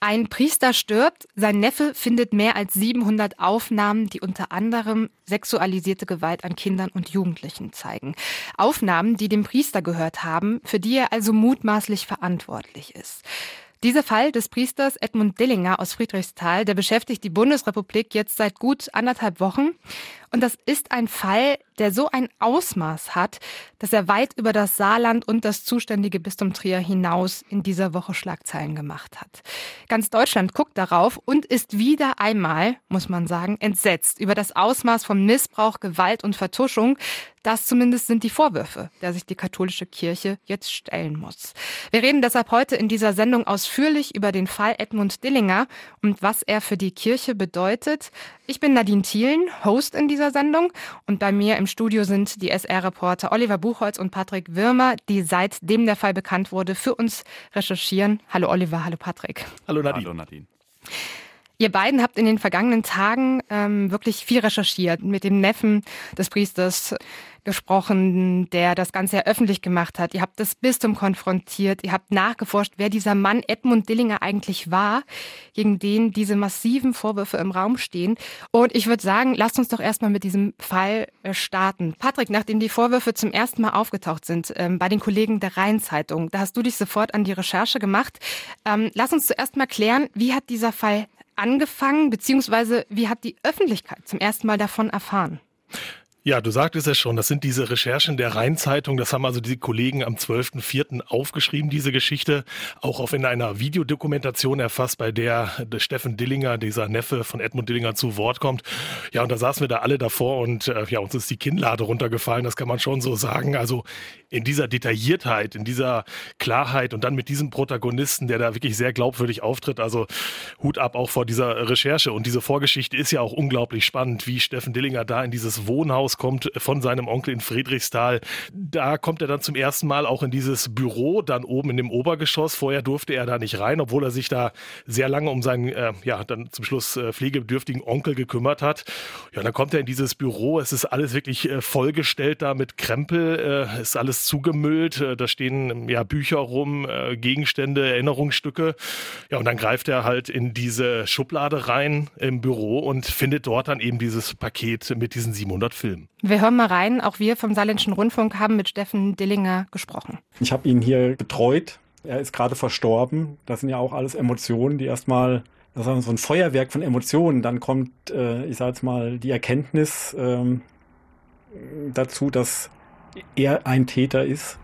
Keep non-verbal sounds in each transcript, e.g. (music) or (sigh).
Ein Priester stirbt, sein Neffe findet mehr als 700 Aufnahmen, die unter anderem sexualisierte Gewalt an Kindern und Jugendlichen zeigen. Aufnahmen, die dem Priester gehört haben, für die er also mutmaßlich verantwortlich ist. Dieser Fall des Priesters Edmund Dillinger aus Friedrichsthal, der beschäftigt die Bundesrepublik jetzt seit gut anderthalb Wochen. Und das ist ein Fall, der so ein Ausmaß hat, dass er weit über das Saarland und das zuständige Bistum Trier hinaus in dieser Woche Schlagzeilen gemacht hat. Ganz Deutschland guckt darauf und ist wieder einmal, muss man sagen, entsetzt über das Ausmaß von Missbrauch, Gewalt und Vertuschung. Das zumindest sind die Vorwürfe, der sich die katholische Kirche jetzt stellen muss. Wir reden deshalb heute in dieser Sendung ausführlich über den Fall Edmund Dillinger und was er für die Kirche bedeutet. Ich bin Nadine Thielen, Host in dieser Sendung und bei mir im Studio sind die SR-Reporter Oliver Buchholz und Patrick Würmer, die seitdem der Fall bekannt wurde, für uns recherchieren. Hallo Oliver, hallo Patrick. Hallo Nadine. Hallo Nadine. Ihr beiden habt in den vergangenen Tagen ähm, wirklich viel recherchiert mit dem Neffen des Priesters gesprochen, der das Ganze ja öffentlich gemacht hat. Ihr habt das Bistum konfrontiert, ihr habt nachgeforscht, wer dieser Mann Edmund Dillinger eigentlich war, gegen den diese massiven Vorwürfe im Raum stehen. Und ich würde sagen, lasst uns doch erstmal mit diesem Fall äh, starten. Patrick, nachdem die Vorwürfe zum ersten Mal aufgetaucht sind ähm, bei den Kollegen der Rheinzeitung, da hast du dich sofort an die Recherche gemacht. Ähm, lass uns zuerst mal klären, wie hat dieser Fall angefangen, beziehungsweise wie hat die Öffentlichkeit zum ersten Mal davon erfahren? Ja, du sagtest es schon, das sind diese Recherchen der Rheinzeitung, das haben also die Kollegen am 12.04. aufgeschrieben, diese Geschichte, auch auf in einer Videodokumentation erfasst, bei der der Steffen Dillinger, dieser Neffe von Edmund Dillinger, zu Wort kommt. Ja, und da saßen wir da alle davor und äh, ja, uns ist die Kinnlade runtergefallen, das kann man schon so sagen. Also in dieser Detailliertheit, in dieser Klarheit und dann mit diesem Protagonisten, der da wirklich sehr glaubwürdig auftritt, also Hut ab auch vor dieser Recherche. Und diese Vorgeschichte ist ja auch unglaublich spannend, wie Steffen Dillinger da in dieses Wohnhaus kommt von seinem Onkel in Friedrichsthal. Da kommt er dann zum ersten Mal auch in dieses Büro, dann oben in dem Obergeschoss. Vorher durfte er da nicht rein, obwohl er sich da sehr lange um seinen, äh, ja, dann zum Schluss äh, pflegebedürftigen Onkel gekümmert hat. Ja, dann kommt er in dieses Büro. Es ist alles wirklich äh, vollgestellt da mit Krempel. Äh, ist alles zugemüllt. Äh, da stehen ja Bücher rum, äh, Gegenstände, Erinnerungsstücke. Ja, und dann greift er halt in diese Schublade rein im Büro und findet dort dann eben dieses Paket mit diesen 700 Filmen. Wir hören mal rein. Auch wir vom Saarländischen Rundfunk haben mit Steffen Dillinger gesprochen. Ich habe ihn hier betreut. Er ist gerade verstorben. Das sind ja auch alles Emotionen, die erstmal, das ist so ein Feuerwerk von Emotionen. Dann kommt, äh, ich sage jetzt mal, die Erkenntnis ähm, dazu, dass er ein Täter ist.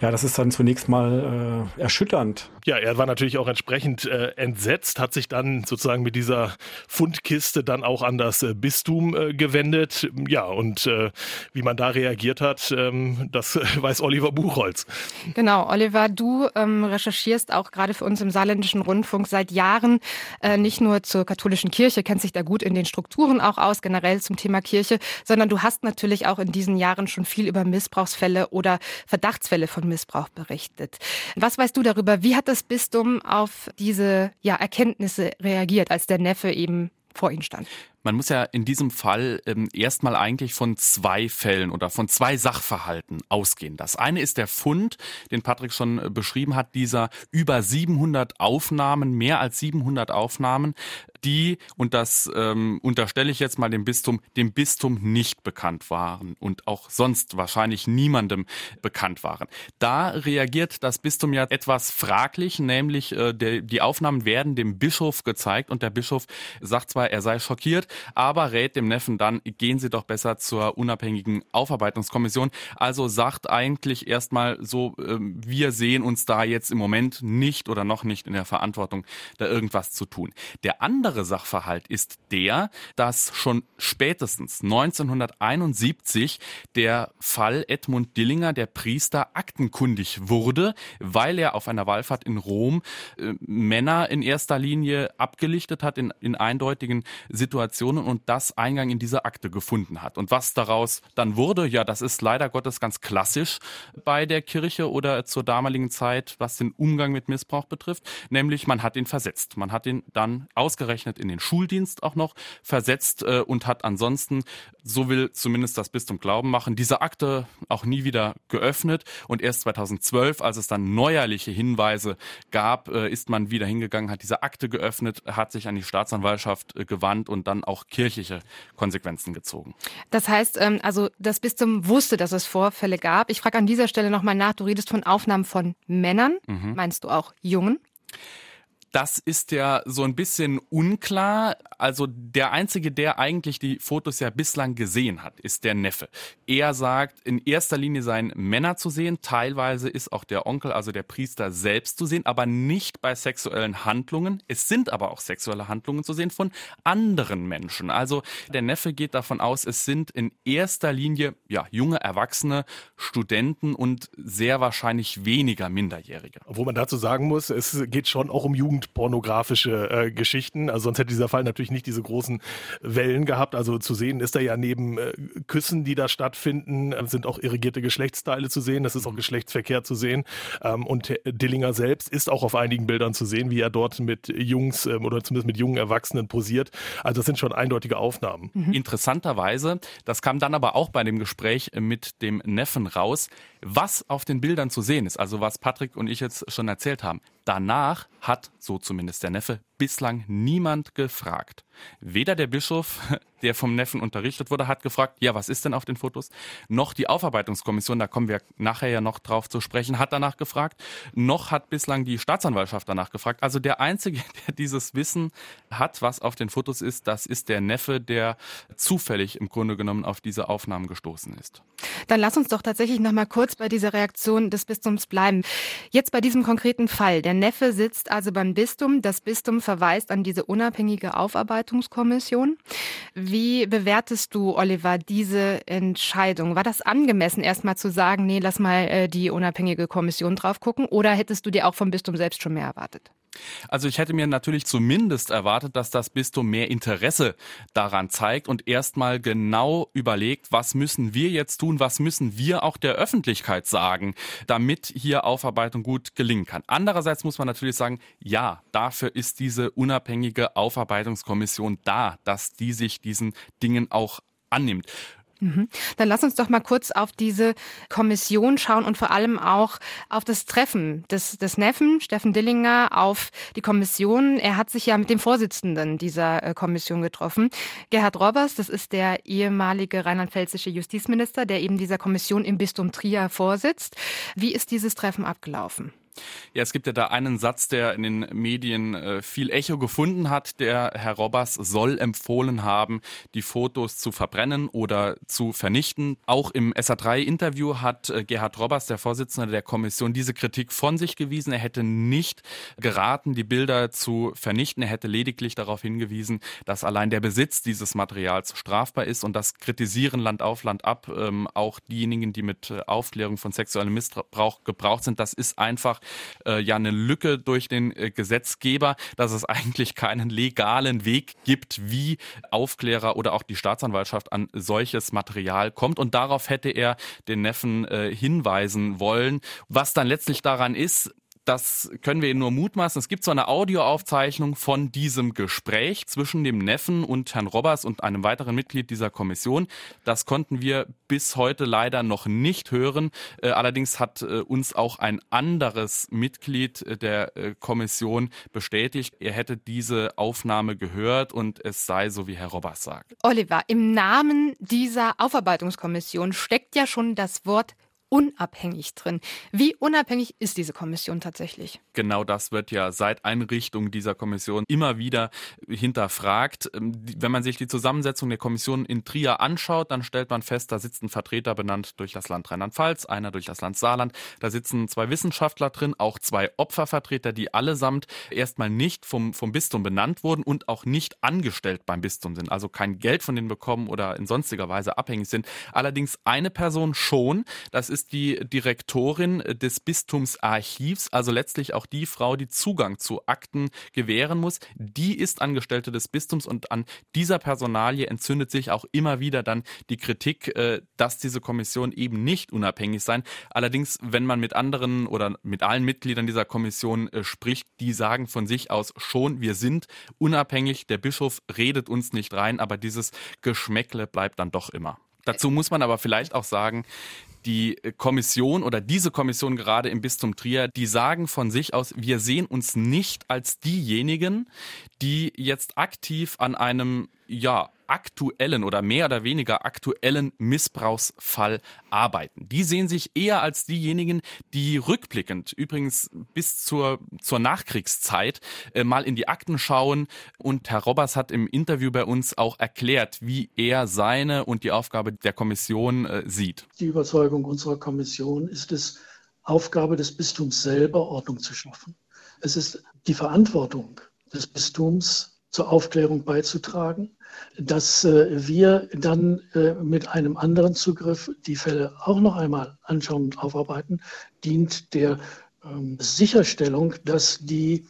Ja, das ist dann zunächst mal äh, erschütternd. Ja, er war natürlich auch entsprechend äh, entsetzt, hat sich dann sozusagen mit dieser Fundkiste dann auch an das äh, Bistum äh, gewendet. Ja, und äh, wie man da reagiert hat, ähm, das (laughs) weiß Oliver Buchholz. Genau, Oliver, du ähm, recherchierst auch gerade für uns im Saarländischen Rundfunk seit Jahren äh, nicht nur zur katholischen Kirche, kennst dich da gut in den Strukturen auch aus, generell zum Thema Kirche, sondern du hast natürlich auch in diesen Jahren schon viel über Missbrauchsfälle oder Verdachtsfälle von Missbrauch berichtet. Was weißt du darüber? Wie hat das das Bistum auf diese ja, Erkenntnisse reagiert, als der Neffe eben vor ihnen stand? Man muss ja in diesem Fall ähm, erstmal eigentlich von zwei Fällen oder von zwei Sachverhalten ausgehen. Das eine ist der Fund, den Patrick schon äh, beschrieben hat, dieser über 700 Aufnahmen, mehr als 700 Aufnahmen, die, und das ähm, unterstelle ich jetzt mal dem Bistum, dem Bistum nicht bekannt waren und auch sonst wahrscheinlich niemandem bekannt waren. Da reagiert das Bistum ja etwas fraglich, nämlich äh, der, die Aufnahmen werden dem Bischof gezeigt und der Bischof sagt zwar, er sei schockiert, aber rät dem Neffen dann, gehen Sie doch besser zur unabhängigen Aufarbeitungskommission. Also sagt eigentlich erstmal so, äh, wir sehen uns da jetzt im Moment nicht oder noch nicht in der Verantwortung, da irgendwas zu tun. Der andere Sachverhalt ist der, dass schon spätestens 1971 der Fall Edmund Dillinger, der Priester, aktenkundig wurde, weil er auf einer Wallfahrt in Rom äh, Männer in erster Linie abgelichtet hat in, in eindeutigen Situationen Informationen und das Eingang in diese Akte gefunden hat. Und was daraus dann wurde, ja, das ist leider Gottes ganz klassisch bei der Kirche oder zur damaligen Zeit, was den Umgang mit Missbrauch betrifft, nämlich man hat ihn versetzt. Man hat ihn dann ausgerechnet in den Schuldienst auch noch versetzt äh, und hat ansonsten, so will zumindest das Bistum Glauben machen, diese Akte auch nie wieder geöffnet und erst 2012, als es dann neuerliche Hinweise gab, äh, ist man wieder hingegangen, hat diese Akte geöffnet, hat sich an die Staatsanwaltschaft äh, gewandt und dann auch kirchliche Konsequenzen gezogen. Das heißt, ähm, also das Bistum wusste, dass es Vorfälle gab. Ich frage an dieser Stelle nochmal nach, du redest von Aufnahmen von Männern. Mhm. Meinst du auch Jungen? Das ist ja so ein bisschen unklar. Also der Einzige, der eigentlich die Fotos ja bislang gesehen hat, ist der Neffe. Er sagt, in erster Linie seien Männer zu sehen. Teilweise ist auch der Onkel, also der Priester selbst zu sehen, aber nicht bei sexuellen Handlungen. Es sind aber auch sexuelle Handlungen zu sehen von anderen Menschen. Also der Neffe geht davon aus, es sind in erster Linie ja, junge Erwachsene, Studenten und sehr wahrscheinlich weniger Minderjährige. Obwohl man dazu sagen muss, es geht schon auch um Jugend pornografische äh, Geschichten. Also sonst hätte dieser Fall natürlich nicht diese großen Wellen gehabt. Also zu sehen ist da ja neben äh, Küssen, die da stattfinden, äh, sind auch irrigierte Geschlechtsteile zu sehen. Das ist auch Geschlechtsverkehr zu sehen. Ähm, und Dillinger selbst ist auch auf einigen Bildern zu sehen, wie er dort mit Jungs ähm, oder zumindest mit jungen Erwachsenen posiert. Also das sind schon eindeutige Aufnahmen. Mhm. Interessanterweise, das kam dann aber auch bei dem Gespräch mit dem Neffen raus, was auf den Bildern zu sehen ist, also was Patrick und ich jetzt schon erzählt haben. Danach hat, so zumindest der Neffe, bislang niemand gefragt. Weder der Bischof, (laughs) der vom Neffen unterrichtet wurde, hat gefragt, ja, was ist denn auf den Fotos? Noch die Aufarbeitungskommission, da kommen wir nachher ja noch drauf zu sprechen, hat danach gefragt. Noch hat bislang die Staatsanwaltschaft danach gefragt. Also der Einzige, (laughs) der dieses Wissen hat, was auf den Fotos ist, das ist der Neffe, der zufällig im Grunde genommen auf diese Aufnahmen gestoßen ist. Dann lass uns doch tatsächlich noch mal kurz bei dieser Reaktion des Bistums bleiben. Jetzt bei diesem konkreten Fall. Der Neffe sitzt also beim Bistum. Das Bistum verweist an diese unabhängige Aufarbeitungskommission. Wie bewertest du, Oliver, diese Entscheidung? War das angemessen, erstmal zu sagen, nee, lass mal äh, die unabhängige Kommission drauf gucken? Oder hättest du dir auch vom Bistum selbst schon mehr erwartet? Also ich hätte mir natürlich zumindest erwartet, dass das Bistum mehr Interesse daran zeigt und erstmal genau überlegt, was müssen wir jetzt tun, was müssen wir auch der Öffentlichkeit sagen, damit hier Aufarbeitung gut gelingen kann. Andererseits muss man natürlich sagen, ja, dafür ist diese unabhängige Aufarbeitungskommission da, dass die sich diesen Dingen auch annimmt. Mhm. Dann lass uns doch mal kurz auf diese Kommission schauen und vor allem auch auf das Treffen des, des Neffen, Steffen Dillinger, auf die Kommission. Er hat sich ja mit dem Vorsitzenden dieser äh, Kommission getroffen. Gerhard Robbers, das ist der ehemalige rheinland-pfälzische Justizminister, der eben dieser Kommission im Bistum Trier vorsitzt. Wie ist dieses Treffen abgelaufen? Ja, es gibt ja da einen Satz, der in den Medien äh, viel Echo gefunden hat. Der Herr Robbers soll empfohlen haben, die Fotos zu verbrennen oder zu vernichten. Auch im SA3-Interview hat äh, Gerhard Robbers, der Vorsitzende der Kommission, diese Kritik von sich gewiesen. Er hätte nicht geraten, die Bilder zu vernichten. Er hätte lediglich darauf hingewiesen, dass allein der Besitz dieses Materials strafbar ist und das kritisieren Land auf Land ab. Ähm, auch diejenigen, die mit äh, Aufklärung von sexuellem Missbrauch gebraucht sind, das ist einfach äh, ja eine Lücke durch den äh, Gesetzgeber, dass es eigentlich keinen legalen Weg gibt, wie Aufklärer oder auch die Staatsanwaltschaft an solches Material kommt. Und darauf hätte er den Neffen äh, hinweisen wollen. Was dann letztlich daran ist, das können wir Ihnen nur mutmaßen. Es gibt so eine Audioaufzeichnung von diesem Gespräch zwischen dem Neffen und Herrn Robbers und einem weiteren Mitglied dieser Kommission. Das konnten wir bis heute leider noch nicht hören. Äh, allerdings hat äh, uns auch ein anderes Mitglied äh, der Kommission bestätigt, er hätte diese Aufnahme gehört und es sei so, wie Herr Robbers sagt. Oliver, im Namen dieser Aufarbeitungskommission steckt ja schon das Wort unabhängig drin. Wie unabhängig ist diese Kommission tatsächlich? Genau das wird ja seit Einrichtung dieser Kommission immer wieder hinterfragt. Ähm, wenn man sich die Zusammensetzung der Kommission in Trier anschaut, dann stellt man fest, da sitzt ein Vertreter benannt durch das Land Rheinland-Pfalz, einer durch das Land Saarland. Da sitzen zwei Wissenschaftler drin, auch zwei Opfervertreter, die allesamt erstmal nicht vom, vom Bistum benannt wurden und auch nicht angestellt beim Bistum sind, also kein Geld von denen bekommen oder in sonstiger Weise abhängig sind. Allerdings eine Person schon, das ist ist die Direktorin des Bistumsarchivs, also letztlich auch die Frau, die Zugang zu Akten gewähren muss. Die ist Angestellte des Bistums und an dieser Personalie entzündet sich auch immer wieder dann die Kritik, äh, dass diese Kommission eben nicht unabhängig sein. Allerdings, wenn man mit anderen oder mit allen Mitgliedern dieser Kommission äh, spricht, die sagen von sich aus schon, wir sind unabhängig, der Bischof redet uns nicht rein, aber dieses Geschmäckle bleibt dann doch immer. Dazu muss man aber vielleicht auch sagen, die Kommission oder diese Kommission gerade im Bistum Trier, die sagen von sich aus, wir sehen uns nicht als diejenigen, die jetzt aktiv an einem ja, aktuellen oder mehr oder weniger aktuellen Missbrauchsfall arbeiten. Die sehen sich eher als diejenigen, die rückblickend, übrigens bis zur, zur Nachkriegszeit, äh, mal in die Akten schauen. Und Herr Robbers hat im Interview bei uns auch erklärt, wie er seine und die Aufgabe der Kommission äh, sieht. Die Überzeugung unserer Kommission ist es, Aufgabe des Bistums selber Ordnung zu schaffen. Es ist die Verantwortung des Bistums, zur Aufklärung beizutragen, dass äh, wir dann äh, mit einem anderen Zugriff die Fälle auch noch einmal anschauen und aufarbeiten, dient der ähm, Sicherstellung, dass die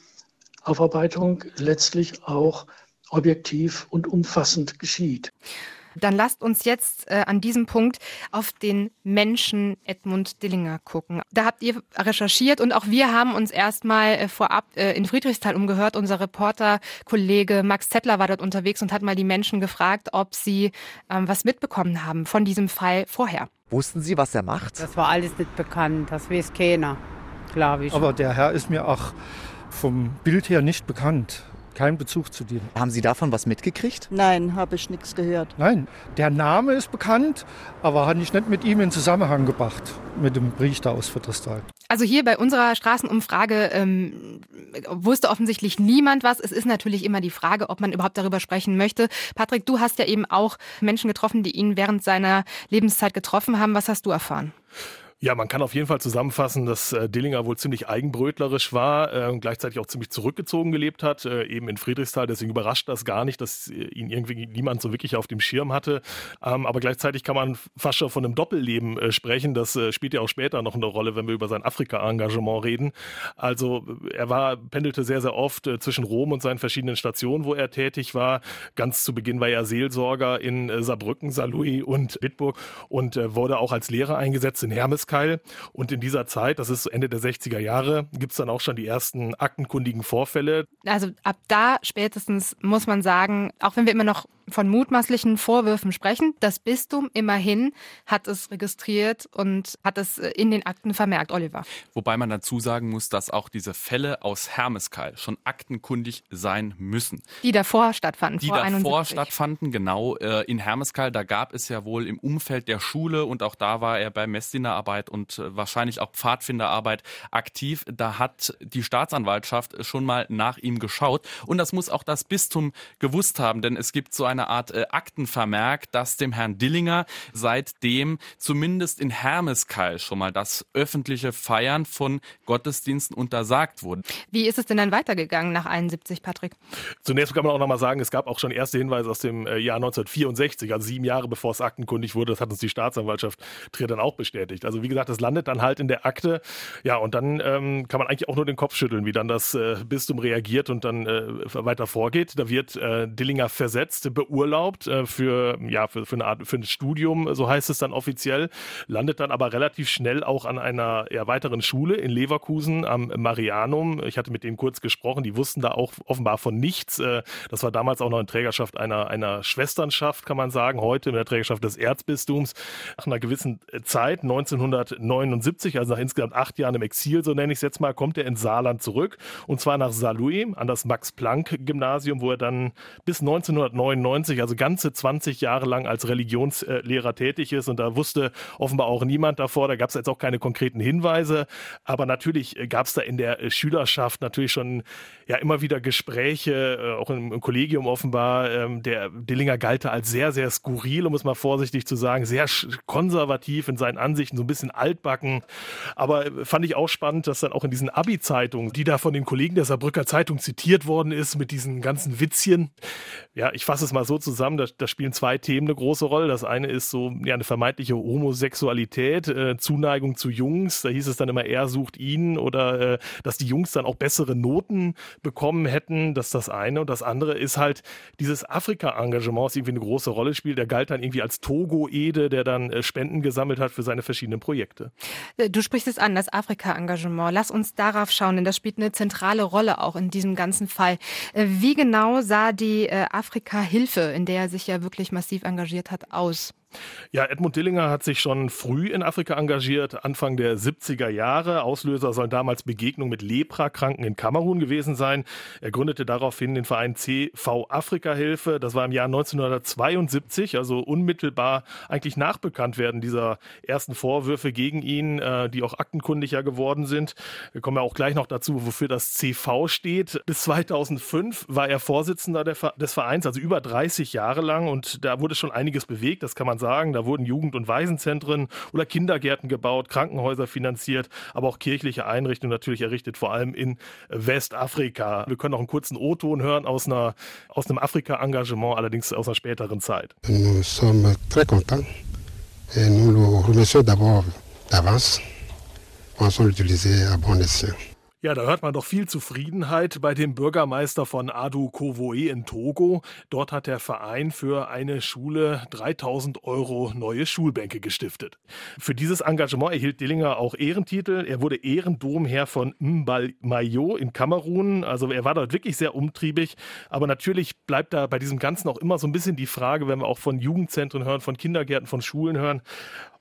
Aufarbeitung letztlich auch objektiv und umfassend geschieht. Dann lasst uns jetzt äh, an diesem Punkt auf den Menschen Edmund Dillinger gucken. Da habt ihr recherchiert und auch wir haben uns erstmal äh, vorab äh, in Friedrichsthal umgehört. Unser Reporter-Kollege Max Zettler war dort unterwegs und hat mal die Menschen gefragt, ob sie ähm, was mitbekommen haben von diesem Fall vorher. Wussten Sie, was er macht? Das war alles nicht bekannt, das weiß keiner, glaube ich. Aber der Herr ist mir auch vom Bild her nicht bekannt keinen Bezug zu dem. Haben Sie davon was mitgekriegt? Nein, habe ich nichts gehört. Nein, der Name ist bekannt, aber hat ich nicht mit ihm in Zusammenhang gebracht, mit dem Richter aus Friedrichsthal. Also hier bei unserer Straßenumfrage ähm, wusste offensichtlich niemand was. Es ist natürlich immer die Frage, ob man überhaupt darüber sprechen möchte. Patrick, du hast ja eben auch Menschen getroffen, die ihn während seiner Lebenszeit getroffen haben. Was hast du erfahren? Ja, man kann auf jeden Fall zusammenfassen, dass äh, Dillinger wohl ziemlich eigenbrötlerisch war äh, und gleichzeitig auch ziemlich zurückgezogen gelebt hat, äh, eben in Friedrichsthal. Deswegen überrascht das gar nicht, dass äh, ihn irgendwie niemand so wirklich auf dem Schirm hatte. Ähm, aber gleichzeitig kann man fast schon von einem Doppelleben äh, sprechen. Das äh, spielt ja auch später noch eine Rolle, wenn wir über sein Afrika-Engagement reden. Also er war, pendelte sehr, sehr oft zwischen Rom und seinen verschiedenen Stationen, wo er tätig war. Ganz zu Beginn war er Seelsorger in Saarbrücken, Saarlouis und Bitburg und wurde auch als Lehrer eingesetzt in Hermes Urteil. Und in dieser Zeit, das ist Ende der 60er Jahre, gibt es dann auch schon die ersten aktenkundigen Vorfälle. Also ab da spätestens muss man sagen, auch wenn wir immer noch von mutmaßlichen Vorwürfen sprechen. Das Bistum immerhin hat es registriert und hat es äh, in den Akten vermerkt, Oliver. Wobei man dazu sagen muss, dass auch diese Fälle aus Hermeskeil schon aktenkundig sein müssen. Die davor stattfanden. Die davor 71. stattfanden, genau. Äh, in Hermeskeil, da gab es ja wohl im Umfeld der Schule und auch da war er bei Messdienerarbeit und äh, wahrscheinlich auch Pfadfinderarbeit aktiv. Da hat die Staatsanwaltschaft schon mal nach ihm geschaut und das muss auch das Bistum gewusst haben, denn es gibt so ein eine Art äh, Aktenvermerk, dass dem Herrn Dillinger seitdem zumindest in Hermeskeil schon mal das öffentliche Feiern von Gottesdiensten untersagt wurde. Wie ist es denn dann weitergegangen nach 71, Patrick? Zunächst kann man auch noch mal sagen, es gab auch schon erste Hinweise aus dem äh, Jahr 1964, also sieben Jahre bevor es aktenkundig wurde. Das hat uns die Staatsanwaltschaft Trier dann auch bestätigt. Also wie gesagt, das landet dann halt in der Akte. Ja, und dann ähm, kann man eigentlich auch nur den Kopf schütteln, wie dann das äh, Bistum reagiert und dann äh, weiter vorgeht. Da wird äh, Dillinger versetzt, beurlaubt äh, für, ja, für, für eine Art, für ein Studium, so heißt es dann offiziell, landet dann aber relativ schnell auch an einer eher weiteren Schule in Leverkusen am Marianum. Ich hatte mit denen kurz gesprochen, die wussten da auch offenbar von nichts. Äh, das war damals auch noch in Trägerschaft einer, einer Schwesternschaft, kann man sagen, heute in der Trägerschaft des Erzbistums. Nach einer gewissen Zeit, 1979, also nach insgesamt acht Jahren im Exil, so nenne ich es jetzt mal, kommt er in Saarland zurück und zwar nach Saarlouis an das Max-Planck-Gymnasium, wo er dann bis 1999 1990, also ganze 20 Jahre lang als Religionslehrer tätig ist. Und da wusste offenbar auch niemand davor. Da gab es jetzt auch keine konkreten Hinweise. Aber natürlich gab es da in der Schülerschaft natürlich schon ja immer wieder Gespräche, äh, auch im, Kollegium offenbar. Ähm, der Dillinger galt als sehr, sehr skurril, um es mal vorsichtig zu sagen, sehr konservativ in seinen Ansichten, so ein bisschen altbacken. Aber äh, fand ich auch spannend, dass dann auch in diesen Abi-Zeitungen, die da von den Kollegen der Saarbrücker Zeitung zitiert worden ist, mit diesen ganzen Witzchen, ja, ich fasse es mal so zusammen, da, da, spielen zwei Themen eine große Rolle. Das eine ist so ja, eine vermeintliche Homosexualität, äh, Zuneigung zu Jungs. Da hieß es dann immer, er sucht ihn oder äh, dass die Jungs dann auch bessere Noten bekommen hätten. Das ist das eine. Und das andere ist halt dieses Afrika-Engagement, das irgendwie eine große Rolle spielt. Der galt dann irgendwie als Togo-Ede, der dann äh, Spenden gesammelt hat für seine verschiedenen Projekte. Äh, du sprichst es an, das Afrika-Engagement. Lass uns darauf schauen, denn das spielt eine zentrale Rolle auch in diesem ganzen Fall. Äh, wie genau sah die Afrika-Hilfe, in der er sich ja wirklich massiv engagiert hat, aus? Ja, Edmund Dillinger hat sich schon früh in Afrika engagiert, Anfang der 70er Jahre. Auslöser sollen damals Begegnungen mit Leprakranken in Kamerun gewesen sein. Er gründete daraufhin den Verein CV Afrika Hilfe. Das war im Jahr 1972, also unmittelbar eigentlich nach Bekanntwerden dieser ersten Vorwürfe gegen ihn, äh, die auch aktenkundiger geworden sind. Wir kommen ja auch gleich noch dazu, wofür das CV steht. Bis 2005 war er Vorsitzender des Vereins, also über 30 Jahre lang und da wurde schon einiges bewegt, das kann man sagen sagen. Da wurden Jugend- und Waisenzentren oder Kindergärten gebaut, Krankenhäuser finanziert, aber auch kirchliche Einrichtungen natürlich errichtet, vor allem in Westafrika. Wir können noch einen kurzen O-Ton hören aus, einer, aus einem Afrika-Engagement, allerdings aus einer späteren Zeit. Nous sommes très contents et nous le remercions d'abord d'avance. Pensons l'utiliser à bon escient. Ja, da hört man doch viel Zufriedenheit bei dem Bürgermeister von Adu Kovoe in Togo. Dort hat der Verein für eine Schule 3000 Euro neue Schulbänke gestiftet. Für dieses Engagement erhielt Dillinger auch Ehrentitel. Er wurde Ehrendomherr von Mbal-Mayo in Kamerun. Also er war dort wirklich sehr umtriebig. Aber natürlich bleibt da bei diesem Ganzen auch immer so ein bisschen die Frage, wenn wir auch von Jugendzentren hören, von Kindergärten, von Schulen hören,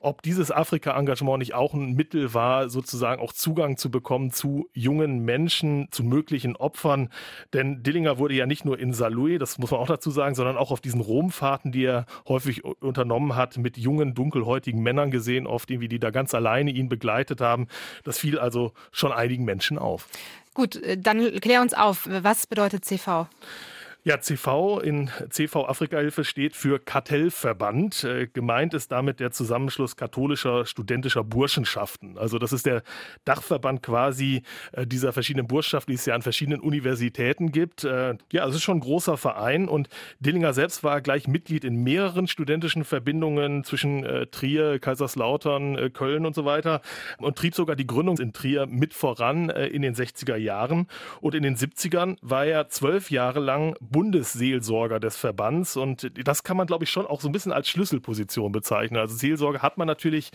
ob dieses Afrika-Engagement nicht auch ein Mittel war, sozusagen auch Zugang zu bekommen zu jungen Menschen, zu möglichen Opfern. Denn Dillinger wurde ja nicht nur in Saarlouis, das muss man auch dazu sagen, sondern auch auf diesen Romfahrten, die er häufig unternommen hat, mit jungen, dunkelhäutigen Männern gesehen, oft irgendwie, die da ganz alleine ihn begleitet haben. Das fiel also schon einigen Menschen auf. Gut, äh, dann klär uns auf, was bedeutet CV? Ja, CV in CV Afrikahilfe steht für Kartellverband. Äh, gemeint ist damit der Zusammenschluss katholischer studentischer Burschenschaften. Also das ist der Dachverband quasi äh, dieser verschiedenen Burschenschaften, die es ja an verschiedenen Universitäten gibt. Äh, ja, es ist schon ein großer Verein und Dillinger selbst war gleich Mitglied in mehreren studentischen Verbindungen zwischen Trier, Kaiserslautern, Köln und so weiter und trieb sogar die Gründung in Trier mit voran in den 60er Jahren. Und in den 70ern war er zwölf Jahre lang Bundesseelsorger des Verbands und das kann man, glaube ich, schon auch so ein bisschen als Schlüsselposition bezeichnen. Also Seelsorge hat man natürlich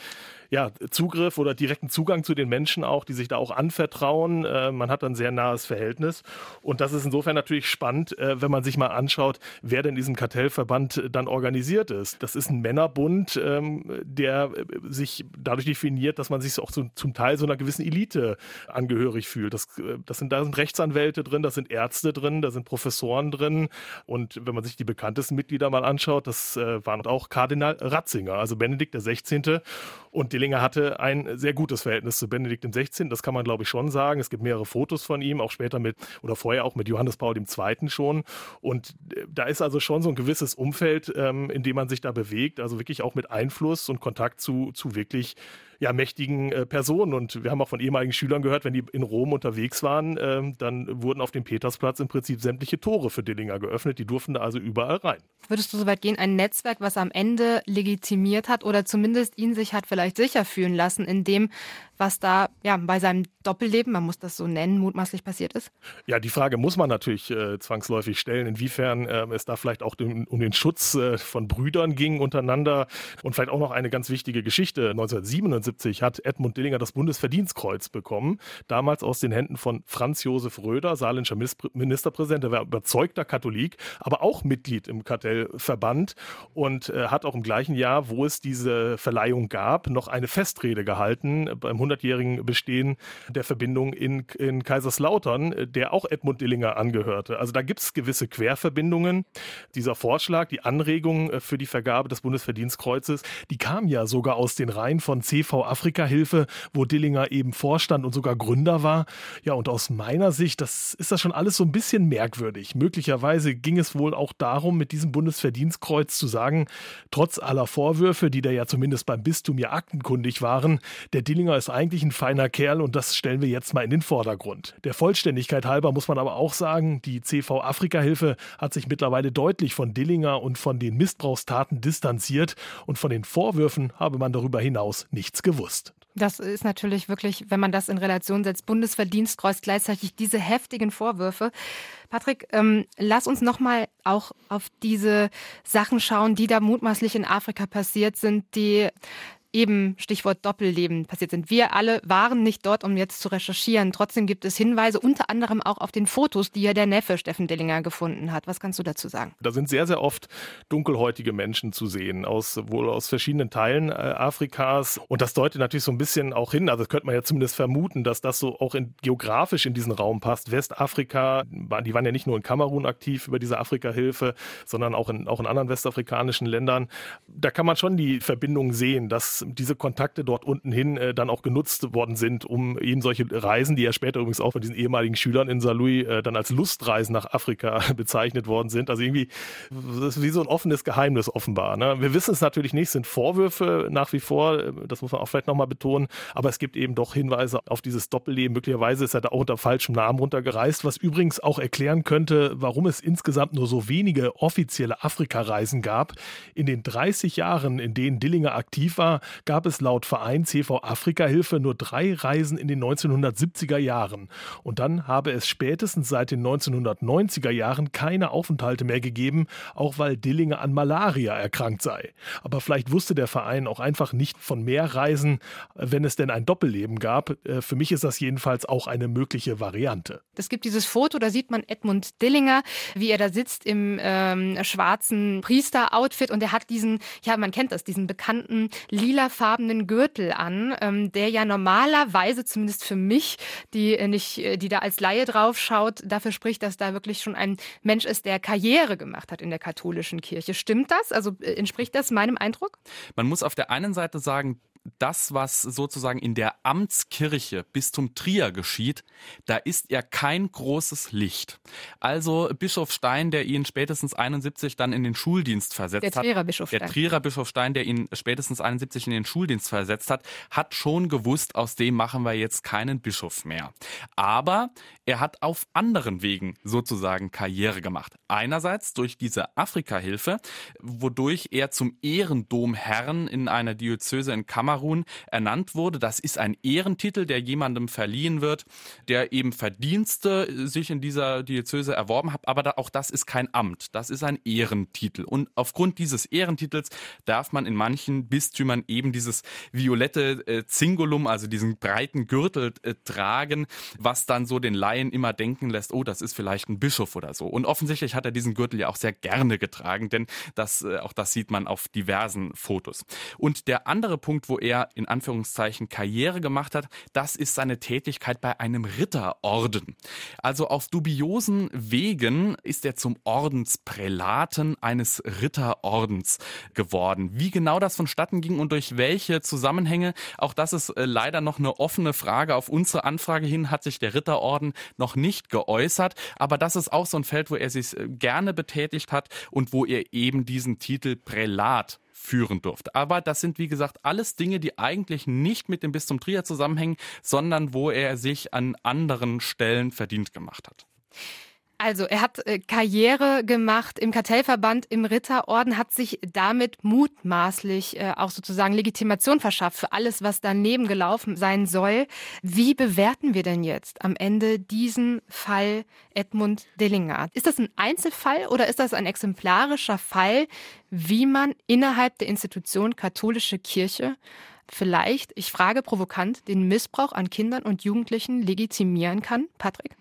ja, Zugriff oder direkten Zugang zu den Menschen auch, die sich da auch anvertrauen. Äh, man hat ein sehr nahes Verhältnis. Und das ist insofern natürlich spannend, äh, wenn man sich mal anschaut, wer denn in diesem Kartellverband dann organisiert ist. Das ist ein Männerbund, ähm, der äh, sich dadurch definiert, dass man sich auch so, zum Teil so einer gewissen Elite angehörig fühlt. Das, äh, das sind, da sind Rechtsanwälte drin, da sind Ärzte drin, da sind Professoren drin. Und wenn man sich die bekanntesten Mitglieder mal anschaut, das äh, waren auch Kardinal Ratzinger, also Benedikt XVI. Und Dillinger hatte ein sehr gutes Verhältnis zu Benedikt XVI. Das kann man, glaube ich, schon sagen. Es gibt mehrere Fotos von ihm, auch später mit, oder vorher auch mit Johannes Paul II. schon. Und äh, da ist also schon so ein gewisses Umfeld, ähm, in dem man sich da bewegt. Also wirklich auch mit Einfluss und Kontakt zu, zu wirklich ja, mächtigen äh, Personen. Und wir haben auch von ehemaligen Schülern gehört, wenn die in Rom unterwegs waren, ähm, dann wurden auf dem Petersplatz im Prinzip sämtliche Tore für Dillinger geöffnet. Die durften da also überall rein. Würdest du so weit gehen, ein Netzwerk, was am Ende legitimiert hat oder zumindest ihn sich hat vielleicht sicher fühlen lassen, in dem, was da ja bei seinem Doppelleben, man muss das so nennen, mutmaßlich passiert ist? Ja, die Frage muss man natürlich äh, zwangsläufig stellen, inwiefern äh, es da vielleicht auch den, um den Schutz äh, von Brüdern ging untereinander und vielleicht auch noch eine ganz wichtige Geschichte. 1977 hat Edmund Dillinger das Bundesverdienstkreuz bekommen, damals aus den Händen von Franz Josef Röder, saarländischer Ministerpräsident, der war überzeugter Katholik, aber auch Mitglied im Kartellverband und äh, hat auch im gleichen Jahr, wo es diese Verleihung gab, noch eine Festrede gehalten beim 100-jährigen Bestehen der Verbindung in, in Kaiserslautern, der auch Edmund Dillinger angehörte. Also da gibt es gewisse Querverbindungen. Dieser Vorschlag, die Anregung äh, für die Vergabe des Bundesverdienstkreuzes, die kam ja sogar aus den Reihen von CV Afrika Hilfe, wo Dillinger eben Vorstand und sogar Gründer war. Ja, und aus meiner Sicht, das ist das schon alles so ein bisschen merkwürdig. Möglicherweise ging es wohl auch darum, mit diesem Bundesverdienstkreuz zu sagen, trotz aller Vorwürfe, die da ja zumindest beim Bistum ja aktenkundig waren. Der Dillinger ist eigentlich ein feiner Kerl und das stellen wir jetzt mal in den Vordergrund. Der Vollständigkeit halber muss man aber auch sagen, die CV Afrika-Hilfe hat sich mittlerweile deutlich von Dillinger und von den Missbrauchstaten distanziert und von den Vorwürfen habe man darüber hinaus nichts gewusst. Das ist natürlich wirklich, wenn man das in Relation setzt, Bundesverdienstkreuz gleichzeitig diese heftigen Vorwürfe. Patrick, ähm, lass uns nochmal auch auf diese Sachen schauen, die da mutmaßlich in Afrika passiert sind, die eben Stichwort Doppelleben passiert sind. Wir alle waren nicht dort, um jetzt zu recherchieren. Trotzdem gibt es Hinweise, unter anderem auch auf den Fotos, die ja der Neffe Steffen Dillinger gefunden hat. Was kannst du dazu sagen? Da sind sehr, sehr oft dunkelhäutige Menschen zu sehen, aus, wohl aus verschiedenen Teilen äh, Afrikas. Und das deutet natürlich so ein bisschen auch hin, also das könnte man ja zumindest vermuten, dass das so auch in, geografisch in diesen Raum passt. Westafrika, die waren ja nicht nur in Kamerun aktiv über diese Afrika-Hilfe, sondern auch in, auch in anderen westafrikanischen Ländern. Da kann man schon die Verbindung sehen, dass diese Kontakte dort unten hin äh, dann auch genutzt worden sind, um eben solche Reisen, die ja später übrigens auch von diesen ehemaligen Schülern in Saarlouis äh, dann als Lustreisen nach Afrika (laughs) bezeichnet worden sind. Also irgendwie, das ist wie so ein offenes Geheimnis offenbar. Ne? Wir wissen es natürlich nicht, sind Vorwürfe nach wie vor, äh, das muss man auch vielleicht nochmal betonen, aber es gibt eben doch Hinweise auf dieses Doppelleben. Möglicherweise ist er da auch unter falschem Namen runtergereist, was übrigens auch erklären könnte, warum es insgesamt nur so wenige offizielle Afrika-Reisen gab. In den 30 Jahren, in denen Dillinger aktiv war, gab es laut Verein CV Afrika Hilfe nur drei Reisen in den 1970er Jahren. Und dann habe es spätestens seit den 1990er Jahren keine Aufenthalte mehr gegeben, auch weil Dillinger an Malaria erkrankt sei. Aber vielleicht wusste der Verein auch einfach nicht von mehr Reisen, wenn es denn ein Doppelleben gab. Äh, für mich ist das jedenfalls auch eine mögliche Variante. Es gibt dieses Foto, da sieht man Edmund Dillinger, wie er da sitzt im ähm, schwarzen Priester-Outfit und er hat diesen, ja, man kennt das, diesen bekannten lila lilafarbenen Gürtel an, ähm, der ja normalerweise, zumindest für mich, die äh, nicht, äh, die da als Laie draufschaut, dafür spricht, dass da wirklich schon ein Mensch ist, der Karriere gemacht hat in der katholischen Kirche. Stimmt das? Also äh, entspricht das meinem Eindruck? Man muss auf der einen Seite sagen, das, was sozusagen in der Amtskirche Bistum Trier geschieht, da ist er kein großes Licht. Also Bischof Stein, der ihn spätestens 71 dann in den Schuldienst versetzt der Trierer Bischof Stein. der Trierer Bischof Stein, der ihn spätestens 71 in den Schuldienst versetzt hat, hat schon gewusst, aus dem machen wir jetzt keinen Bischof mehr. Aber er hat auf anderen Wegen sozusagen Karriere gemacht. Einerseits durch diese Afrika-Hilfe, wodurch er zum Ehrendomherrn in einer Diözese in Kamerun ernannt wurde. Das ist ein Ehrentitel, der jemandem verliehen wird, der eben Verdienste sich in dieser Diözese erworben hat. Aber auch das ist kein Amt, das ist ein Ehrentitel. Und aufgrund dieses Ehrentitels darf man in manchen Bistümern eben dieses violette äh, Zingulum, also diesen breiten Gürtel äh, tragen, was dann so den Laien Laien immer denken lässt, oh, das ist vielleicht ein Bischof oder so. Und offensichtlich hat er diesen Gürtel ja auch sehr gerne getragen, denn das, äh, auch das sieht man auf diversen Fotos. Und der andere Punkt, wo er in Anführungszeichen Karriere gemacht hat, das ist seine Tätigkeit bei einem Ritterorden. Also auf dubiosen Wegen ist er zum Ordensprälaten eines Ritterordens geworden. Wie genau das vonstatten ging und durch welche Zusammenhänge, auch das ist äh, leider noch eine offene Frage. Auf unsere Anfrage hin hat sich der Ritterorden noch nicht geäußert. Aber das ist auch so ein Feld, wo er sich äh, gerne betätigt hat und wo er eben diesen Titel Prälat führen durfte. Aber das sind, wie gesagt, alles Dinge, die eigentlich nicht mit dem Bistum Trier zusammenhängen, sondern wo er sich an anderen Stellen verdient gemacht hat. Also er hat äh, Karriere gemacht im Kartellverband, im Ritterorden, hat sich damit mutmaßlich äh, auch sozusagen Legitimation verschafft für alles, was daneben gelaufen sein soll. Wie bewerten wir denn jetzt am Ende diesen Fall Edmund Dillinger? Ist das ein Einzelfall oder ist das ein exemplarischer Fall, wie man innerhalb der Institution katholische Kirche vielleicht, ich frage provokant, den Missbrauch an Kindern und Jugendlichen legitimieren kann? Patrick?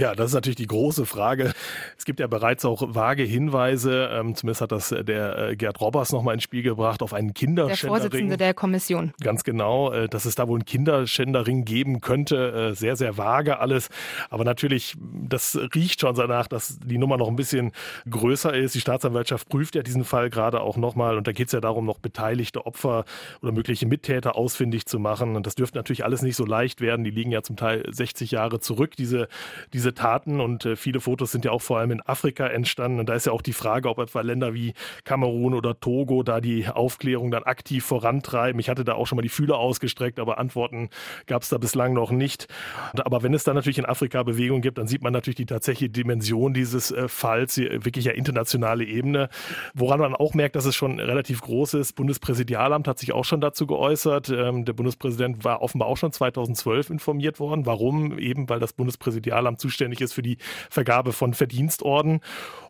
Ja, das ist natürlich die große Frage. Es gibt ja bereits auch vage Hinweise, ähm, zumindest hat das der äh, Gerd Robbers nochmal ins Spiel gebracht, auf einen Kinderschändering. Der Vorsitzende der Kommission. Ganz genau, äh, dass es da wohl einen Kinderschändering geben könnte. Äh, sehr, sehr vage alles. Aber natürlich, das riecht schon danach, dass die Nummer noch ein bisschen größer ist. Die Staatsanwaltschaft prüft ja diesen Fall gerade auch nochmal. Und da geht es ja darum, noch beteiligte Opfer oder mögliche Mittäter ausfindig zu machen. Und das dürfte natürlich alles nicht so leicht werden. Die liegen ja zum Teil 60 Jahre zurück, diese, diese diese Taten und äh, viele Fotos sind ja auch vor allem in Afrika entstanden. Und da ist ja auch die Frage, ob etwa Länder wie Kamerun oder Togo da die Aufklärung dann aktiv vorantreiben. Ich hatte da auch schon mal die Fühler ausgestreckt, aber Antworten gab es da bislang noch nicht. Aber wenn es dann natürlich in Afrika Bewegung gibt, dann sieht man natürlich die tatsächliche Dimension dieses äh, Falls, die wirklich ja internationale Ebene. Woran man auch merkt, dass es schon relativ groß ist. Bundespräsidialamt hat sich auch schon dazu geäußert. Ähm, der Bundespräsident war offenbar auch schon 2012 informiert worden. Warum? Eben, weil das Bundespräsidialamt zuständig ist für die Vergabe von Verdienstorden.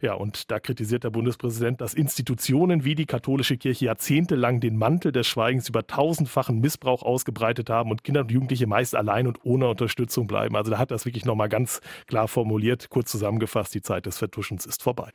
Ja, und da kritisiert der Bundespräsident, dass Institutionen wie die katholische Kirche jahrzehntelang den Mantel des Schweigens über tausendfachen Missbrauch ausgebreitet haben und Kinder und Jugendliche meist allein und ohne Unterstützung bleiben. Also da hat das wirklich nochmal ganz klar formuliert. Kurz zusammengefasst, die Zeit des Vertuschens ist vorbei.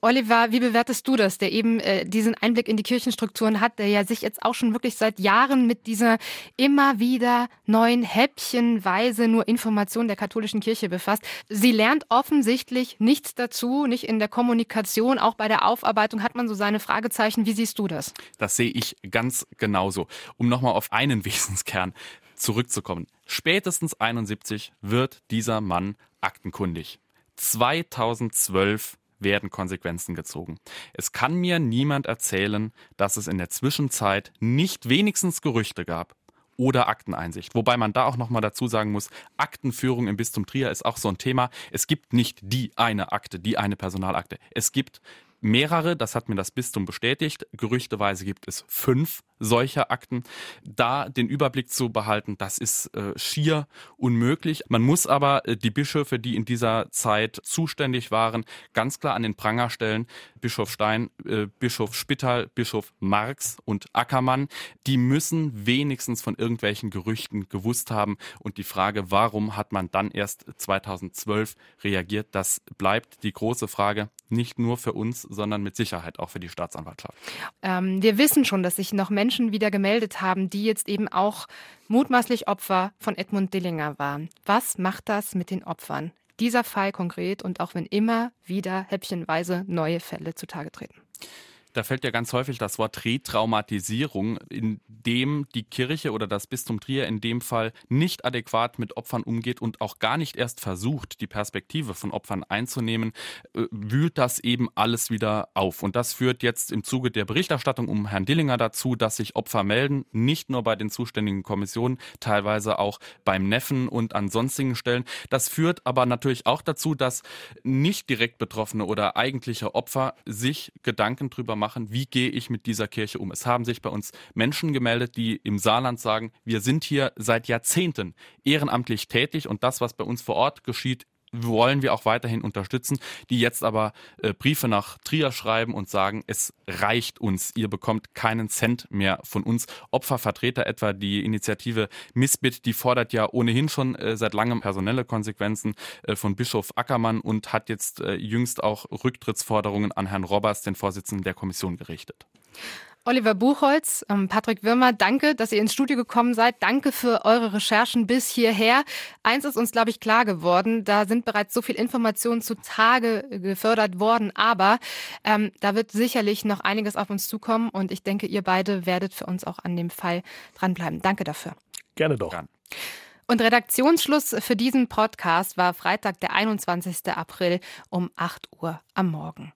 Oliver, wie bewertest du das, der eben äh, diesen Einblick in die Kirchenstrukturen hat, der ja sich jetzt auch schon wirklich seit Jahren mit dieser immer wieder neuen häppchenweise nur Information der katholischen Kirche befasst. Sie lernt offensichtlich nichts dazu, nicht in der Kommunikation, auch bei der Aufarbeitung hat man so seine Fragezeichen. Wie siehst du das? Das sehe ich ganz genauso. Um nochmal auf einen (laughs) Wesenskern zurückzukommen. Spätestens 71 wird dieser Mann aktenkundig. 2012 werden Konsequenzen gezogen. Es kann mir niemand erzählen, dass es in der Zwischenzeit nicht wenigstens Gerüchte gab oder Akteneinsicht. Wobei man da auch nochmal dazu sagen muss, Aktenführung im Bistum Trier ist auch so ein Thema. Es gibt nicht die eine Akte, die eine Personalakte. Es gibt mehrere, das hat mir das Bistum bestätigt. Gerüchteweise gibt es fünf solcher Akten. Da den Überblick zu behalten, das ist äh, schier unmöglich. Man muss aber äh, die Bischöfe, die in dieser Zeit zuständig waren, ganz klar an den Pranger stellen. Bischof Stein, äh, Bischof Spittal, Bischof Marx und Ackermann, die müssen wenigstens von irgendwelchen Gerüchten gewusst haben. Und die Frage, warum hat man dann erst 2012 reagiert, das bleibt die große Frage, nicht nur für uns, sondern mit Sicherheit auch für die Staatsanwaltschaft. Ähm, wir wissen schon, dass sich noch Menschen Menschen wieder gemeldet haben, die jetzt eben auch mutmaßlich Opfer von Edmund Dillinger waren. Was macht das mit den Opfern? Dieser Fall konkret und auch wenn immer wieder häppchenweise neue Fälle zutage treten. Da fällt ja ganz häufig das Wort Retraumatisierung, in dem die Kirche oder das Bistum Trier in dem Fall nicht adäquat mit Opfern umgeht und auch gar nicht erst versucht, die Perspektive von Opfern einzunehmen, äh, wühlt das eben alles wieder auf. Und das führt jetzt im Zuge der Berichterstattung um Herrn Dillinger dazu, dass sich Opfer melden, nicht nur bei den zuständigen Kommissionen, teilweise auch beim Neffen und an sonstigen Stellen. Das führt aber natürlich auch dazu, dass nicht direkt Betroffene oder eigentliche Opfer sich Gedanken drüber machen, machen, wie gehe ich mit dieser Kirche um. Es haben sich bei uns Menschen gemeldet, die im Saarland sagen, wir sind hier seit Jahrzehnten ehrenamtlich tätig und das, was bei uns vor Ort geschieht, wollen wir auch weiterhin unterstützen, die jetzt aber äh, Briefe nach Trier schreiben und sagen, es reicht uns, ihr bekommt keinen Cent mehr von uns. Opfervertreter etwa die Initiative Missbit, die fordert ja ohnehin schon äh, seit langem personelle Konsequenzen äh, von Bischof Ackermann und hat jetzt äh, jüngst auch Rücktrittsforderungen an Herrn Robbers, den Vorsitzenden der Kommission, gerichtet. Oliver Buchholz, ähm, Patrick Wirmer, danke, dass ihr ins Studio gekommen seid. Danke für eure Recherchen bis hierher. Eins ist uns, glaube ich, klar geworden. Da sind bereits so viel Informationen zutage gefördert worden. Aber ähm, da wird sicherlich noch einiges auf uns zukommen. Und ich denke, ihr beide werdet für uns auch an dem Fall dranbleiben. Danke dafür. Gerne doch. Und Redaktionsschluss für diesen Podcast war Freitag, der 21. April um 8 Uhr am Morgen.